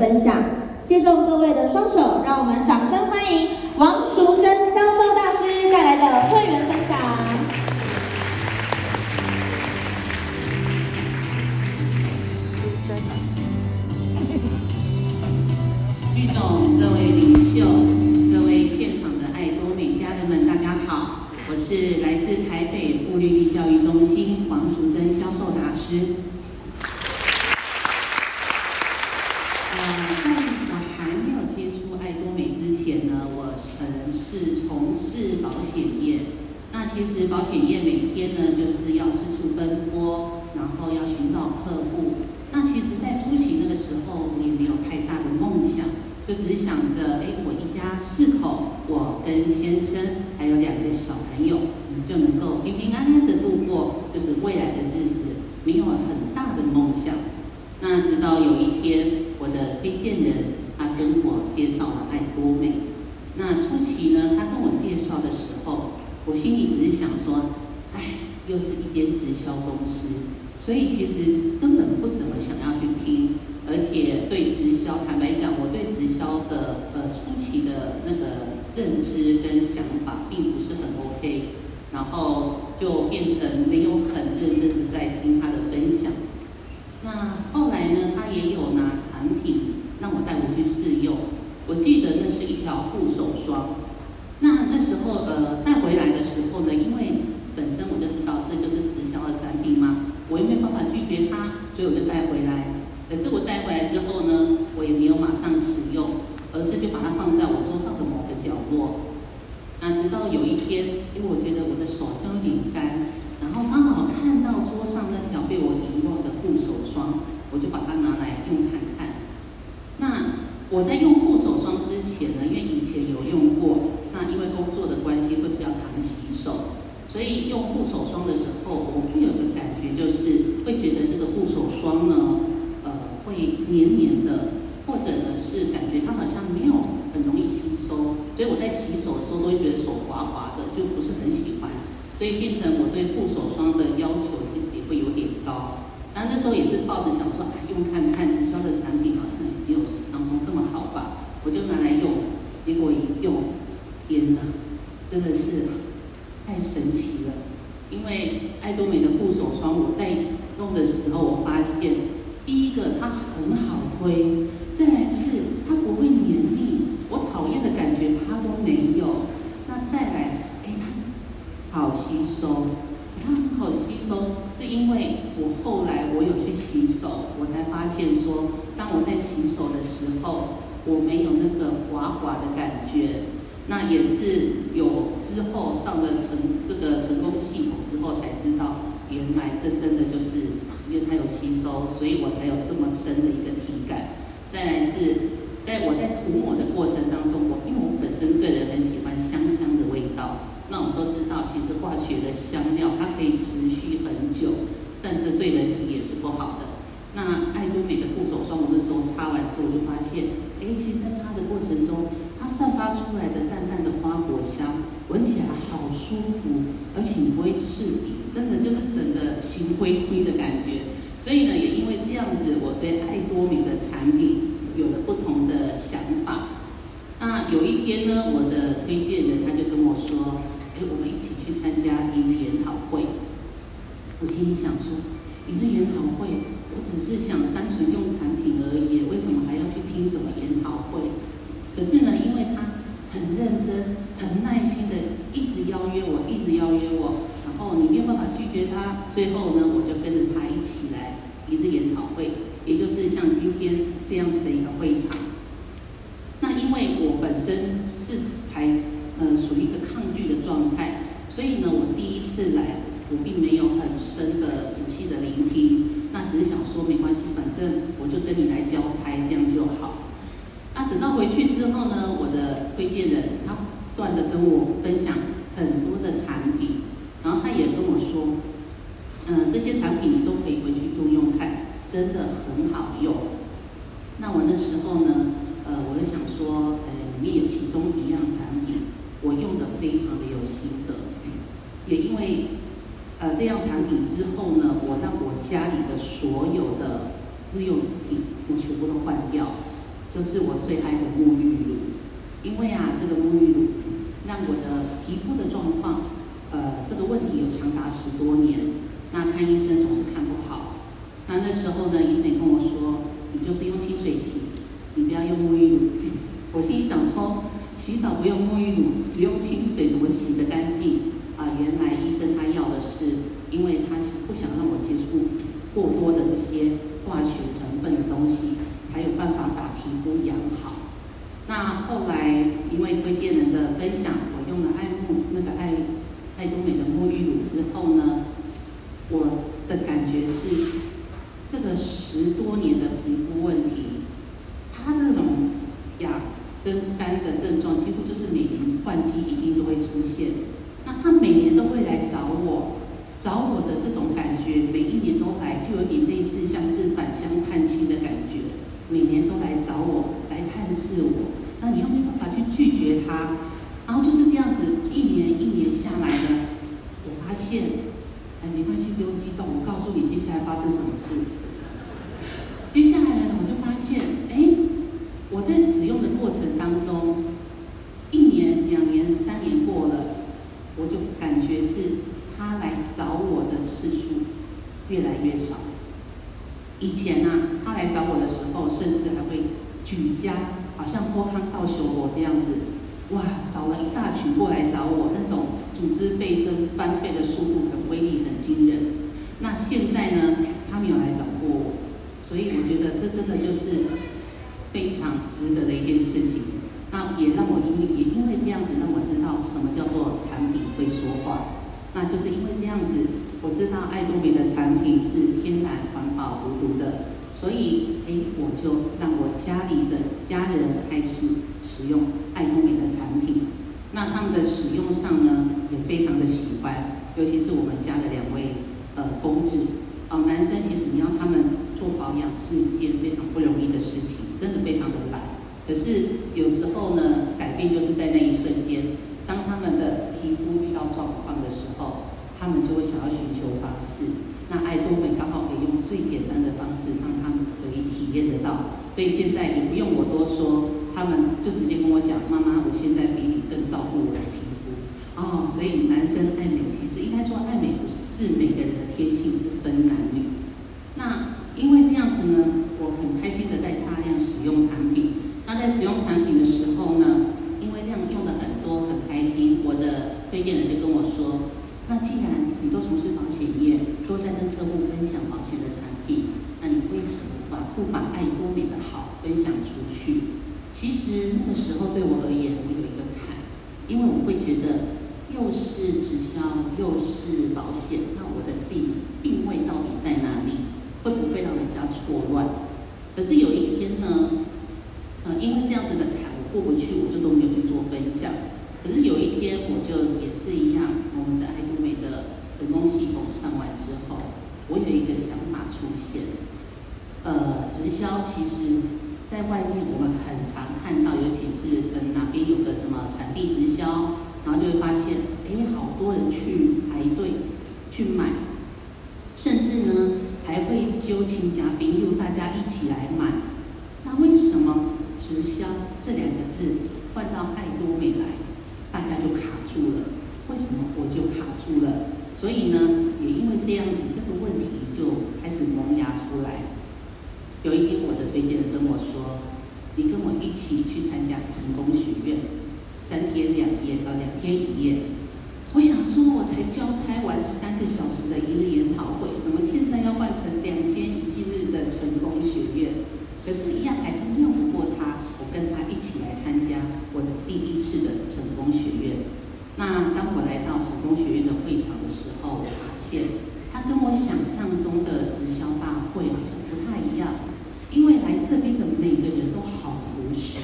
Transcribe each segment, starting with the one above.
分享。借重各位的双手，让我们掌声欢迎王淑珍销售大师带来的会员分享。淑珍，剧总，各位领袖，各位现场的爱多美家人们，大家好，我是来自台北富绿绿教育中心王淑珍销售大师。其实保险业每天呢，就是要四处奔波，然后要寻找客户。那其实，在初期那个时候，我也没有太大的梦想，就只是想着，哎，我一家四口，我跟先生还有两个小朋友，就能够平平安安的度过，就是未来的日子，没有很大的梦想。那直到有一天，我的推荐人他跟我介绍了爱多美。那初期呢，他跟我介绍的时候，我心里只是想说，哎，又是一间直销公司，所以其实根本不怎么想要去听，而且对直销，坦白讲，我对直销的呃初期的那个认知跟想法并不是很 OK，然后就变成没有很认真的在听他的分享。那后来呢，他也有拿产品让我带回去试用，我记得那是一条护手霜。那那时候，呃，带回来的时候呢，因为本身我就知道这就是直销的产品嘛，我也没办法拒绝它，所以我就带回来。可是我带回来之后呢，我也没有马上使用，而是就把它放在我桌上的某个角落。那直到有一天，因为我觉得我的手都有点干，然后刚好看到桌上那条被我遗忘的护手霜，我就把它拿来用看看。那我在用护手霜之前呢，因为以前有用过。那因为工作的关系会比较常洗手，所以用护手霜的时候，我会有个感觉，就是会觉得这个护手霜呢，呃，会黏黏的，或者呢是感觉它好像没有很容易吸收，所以我在洗手的时候都会觉得手滑滑的，就不是很喜欢，所以变成我对护手霜的要求其实也会有点高。那那时候也是抱着想说，哎，用看看直销的产品好像也没有想象中这么好吧，我就拿来用，结果一用。天哪，真的是太神奇了！因为爱多美的护手霜，我在用的时候，我发现第一个它很好推，再来是它不会黏腻，我讨厌的感觉它都没有。那再来，哎，它好吸收，它很好吸收，是因为我后来我有去洗手，我才发现说，当我在洗手的时候，我没有那个滑滑的感觉。那也是有之后上了成这个成功系统之后才知道，原来这真的就是因为它有吸收，所以我才有这么深的一个体感。再来是在我在涂抹的过程当中，我因为我本身个人很喜欢香香的味道，那我们都知道，其实化学的香料它可以持续很久，但这对人体也是不好的。那爱多美的护手霜，我那时候擦完之后，我就发现，哎，其实在擦的过程中。它散发出来的淡淡的花果香，闻起来好舒服，而且你不会刺鼻，真的就是整个心灰灰的感觉。所以呢，也因为这样子，我对爱多美的产品有了不同的想法。那有一天呢，我的推荐人他就跟我说：“我们一起去参加一日研讨会。”我心里想说：“一日研讨会，我只是想单纯用产品而已，为什么还要去听什么研讨会？”可是呢，因为他很认真、很耐心的一直邀约我，一直邀约我，然后你没有办法拒绝他。最后呢，我就跟着他一起来一日研讨会，也就是像今天这样子的一个会场。那因为我本身是还呃属于一个抗拒的状态，所以呢，我第一次来，我并没有很深的、仔细的聆听，那只是想说没关系，反正我就跟你来交差，这样就好。那等到回去之后呢，我的推荐人他不断的跟我分享很多的产品，然后他也跟我说，嗯、这些产品你都可以回去用用看，真的很好用。那我那时候呢，呃，我就想说，呃，里面有其中一样产品，我用的非常的有心得，也因为呃这样产品之后呢，我让我家里的所有的日用品我全部都换掉。就是我最爱的沐浴乳，因为啊，这个沐浴乳让我的皮肤的状况，呃，这个问题有长达十多年，那看医生总是看不好。那那时候呢，医生也跟我说，你就是用清水洗，你不要用沐浴乳。我心里想说，洗澡不用沐浴乳，只用清水怎么洗得干净？啊、原来医生他要的是，因为他不想让我接触过多的这些化学成分的东西，才有办法把皮肤养好。那后来因为推荐人的分享，我用了爱慕那个爱爱多美的沐浴乳之后呢，我的感觉是，这个十多年的皮肤问题，它这种痒跟干的症状，几乎就是每年换季一定都会出现。那他每年都会来找我，找我的这种感觉，每一年都来，就有点类似像是返乡探亲的感觉。每年都来找我，来探视我，那你又没办法去拒绝他，然后就是这样子，一年一年下来呢，我发现，哎，没关系，不用激动，我告诉你接下来发生什么事。接下来呢，我就发现，哎，我在使用的过程当中，一年、两年、三年过了，我就感觉是他来找我的次数越来越少。以前呢、啊，他来找我的时候，甚至还会举家，好像脱康到修我这样子，哇，找了一大群过来找我，那种组织倍增翻倍的速度，很威力，很惊人。那现在呢，他没有来找过我，所以我觉得这真的就是非常值得的一件事情。那也让我因为也因为这样子，让那就是因为这样子，我知道爱多美的产品是天然、环保、无毒的，所以哎，我就让我家里的家人开始使用爱多美的产品。那他们的使用上呢，也非常的喜欢，尤其是我们家的两位呃公子哦，男生其实你要他们做保养是一件非常不容易的事情，真的非常的难。可是有时候呢，改变就是在那一瞬间。当他们的皮肤遇到状况的时候，他们就会想要寻求方式。那爱多美刚好可以用最简单的方式，让他们可以体验得到。所以现在也不用我多说，他们就直接跟我讲：“妈妈，我现在比你更照顾我的皮肤。”哦，所以男生爱美，其实应该说爱美不是每个人的天性，不分男女。那因为这样子呢，我很开心的在大量使用产品。那在使用产品的时候呢，因为量用的很多，很开心。我的推荐人就跟我说：“那既然你都从事保险业，都在跟客户分享保险的产品，那你为什么把不把爱多美的好分享出去？”其实那个时候对我而言，我有一个坎，因为我会觉得又是直销又是保险，那我的定定位到底在哪里？会不会让人家错乱？可是有一天呢，呃，因为这样子的坎我。过不去，我就都没有去做分享。可是有一天，我就也是一样，我们的爱多美的人工系统上完之后，我有一个想法出现。呃，直销其实在外面我们很常看到，尤其是跟哪边有个什么产地直销，然后就会发现，哎，好多人去排队去买，甚至呢还会揪亲家宾，又大家一起来买。那为什么？直销这两个字换到爱多美来，住了。为什么我就卡住了？所以呢，也因为这样子，这个问题就开始萌芽出来。有一天，我的推荐人跟我说：“你跟我一起去参加成功学院，三天两夜，呃，两天一夜。”我想说，我才交差完三个小时的一日研讨会，怎么现在要换成两天一日的成功学院？可是，一样还是拗不过他。我跟他一起来参加我的第一次的成功学院。那当我来到成功学院的会场的时候，我发现它跟我想象中的直销大会好像不太一样。因为来这边的每个人都好朴实，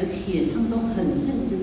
而且他们都很认真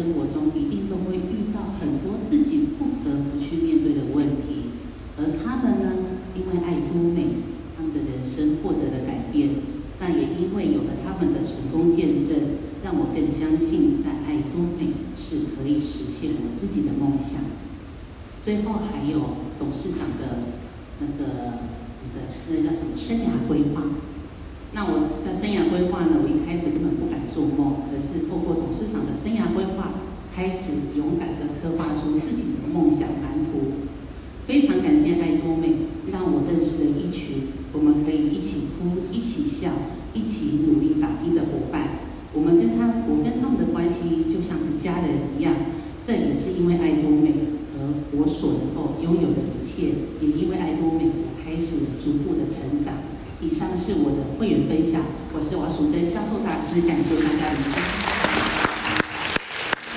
生活中一定都会遇到很多自己不得不去面对的问题。而他们呢因为爱多美他们的人生获得了改变但也因为有了他们的成功见证让我更相信在爱多美是可以实现我自己的梦想。最后还有董事长的那个那个那叫什么生涯规划。那我在生涯规划呢，我一开始根本不敢做梦，可是透过董事长的生涯规划，开始勇敢地刻画出自己的梦想蓝图。非常感谢爱多美，让我认识了一群我们可以一起哭、一起笑、一起努力打拼的伙伴。我们跟他，我跟他们的关系就像是家人一样。这也是因为爱多美，而我所能够拥有的一切，也因为爱多美，开始逐步的成长。以上是我的会员分享，我是王淑珍销售大师，感谢大家聆听。